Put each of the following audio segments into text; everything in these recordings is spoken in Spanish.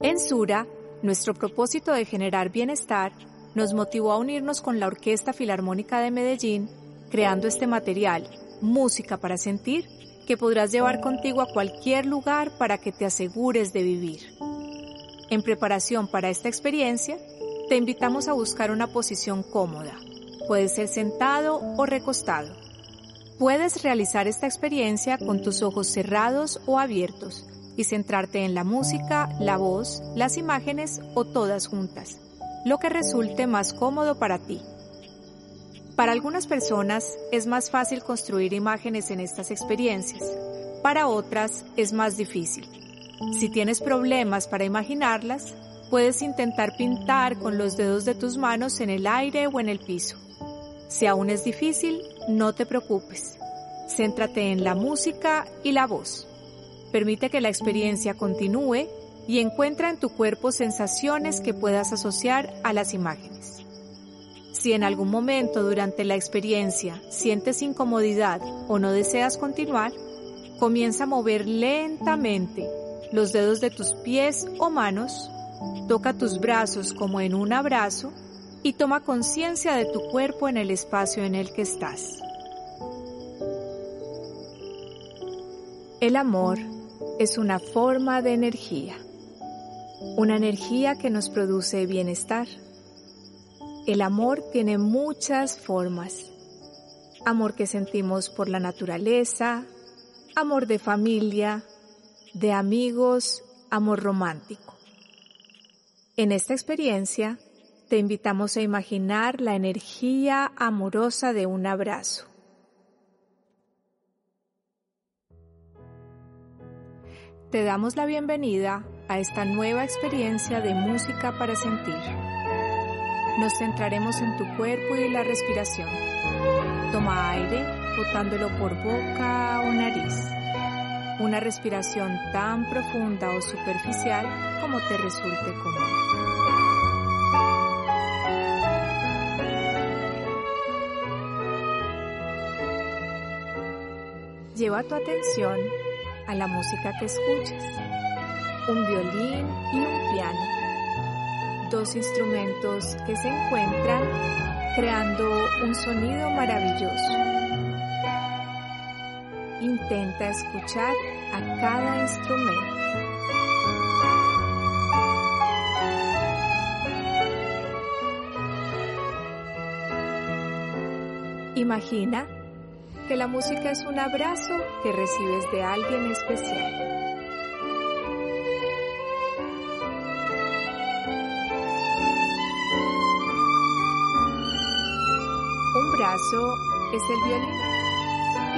En Sura, nuestro propósito de generar bienestar nos motivó a unirnos con la Orquesta Filarmónica de Medellín, creando este material, Música para Sentir, que podrás llevar contigo a cualquier lugar para que te asegures de vivir. En preparación para esta experiencia, te invitamos a buscar una posición cómoda. Puede ser sentado o recostado. Puedes realizar esta experiencia con tus ojos cerrados o abiertos y centrarte en la música, la voz, las imágenes o todas juntas, lo que resulte más cómodo para ti. Para algunas personas es más fácil construir imágenes en estas experiencias, para otras es más difícil. Si tienes problemas para imaginarlas, puedes intentar pintar con los dedos de tus manos en el aire o en el piso. Si aún es difícil, no te preocupes. Céntrate en la música y la voz. Permite que la experiencia continúe y encuentra en tu cuerpo sensaciones que puedas asociar a las imágenes. Si en algún momento durante la experiencia sientes incomodidad o no deseas continuar, comienza a mover lentamente los dedos de tus pies o manos, toca tus brazos como en un abrazo y toma conciencia de tu cuerpo en el espacio en el que estás. El amor es una forma de energía, una energía que nos produce bienestar. El amor tiene muchas formas. Amor que sentimos por la naturaleza, amor de familia, de amigos, amor romántico. En esta experiencia, te invitamos a imaginar la energía amorosa de un abrazo. Te damos la bienvenida a esta nueva experiencia de música para sentir. Nos centraremos en tu cuerpo y la respiración. Toma aire botándolo por boca o nariz. Una respiración tan profunda o superficial como te resulte cómodo. Lleva tu atención a la música que escuchas. Un violín y un piano. Dos instrumentos que se encuentran creando un sonido maravilloso. Intenta escuchar a cada instrumento. Imagina que la música es un abrazo que recibes de alguien especial. Un brazo es el violín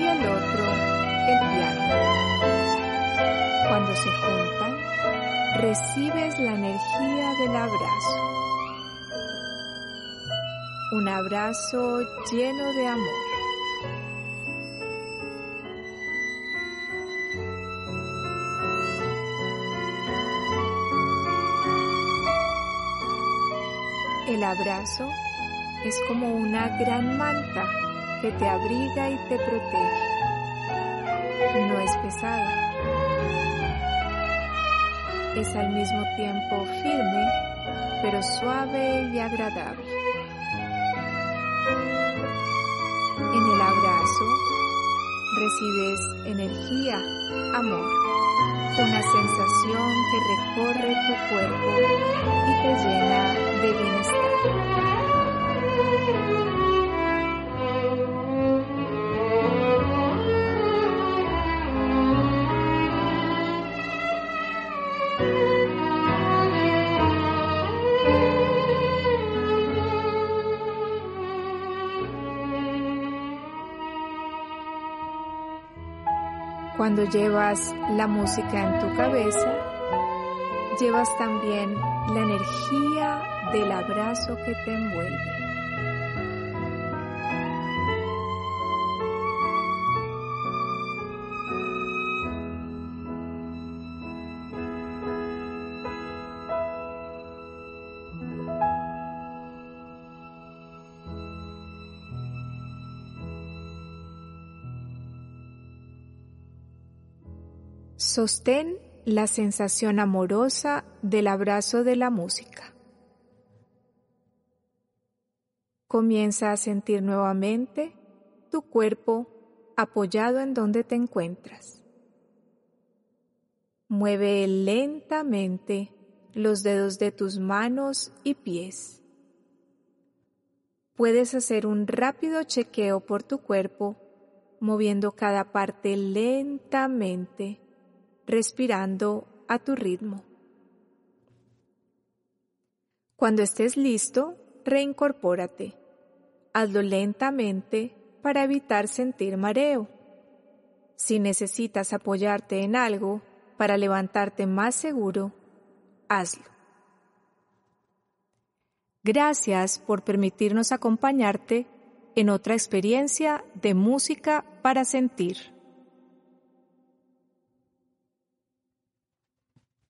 y el otro el piano. Cuando se juntan, recibes la energía del abrazo. Un abrazo lleno de amor. El abrazo es como una gran manta que te abriga y te protege. No es pesada. Es al mismo tiempo firme, pero suave y agradable. Recibes energía, amor, una sensación que recorre tu cuerpo y te llena de bienestar. Cuando llevas la música en tu cabeza, llevas también la energía del abrazo que te envuelve. Sostén la sensación amorosa del abrazo de la música. Comienza a sentir nuevamente tu cuerpo apoyado en donde te encuentras. Mueve lentamente los dedos de tus manos y pies. Puedes hacer un rápido chequeo por tu cuerpo, moviendo cada parte lentamente respirando a tu ritmo. Cuando estés listo, reincorpórate. Hazlo lentamente para evitar sentir mareo. Si necesitas apoyarte en algo para levantarte más seguro, hazlo. Gracias por permitirnos acompañarte en otra experiencia de música para sentir.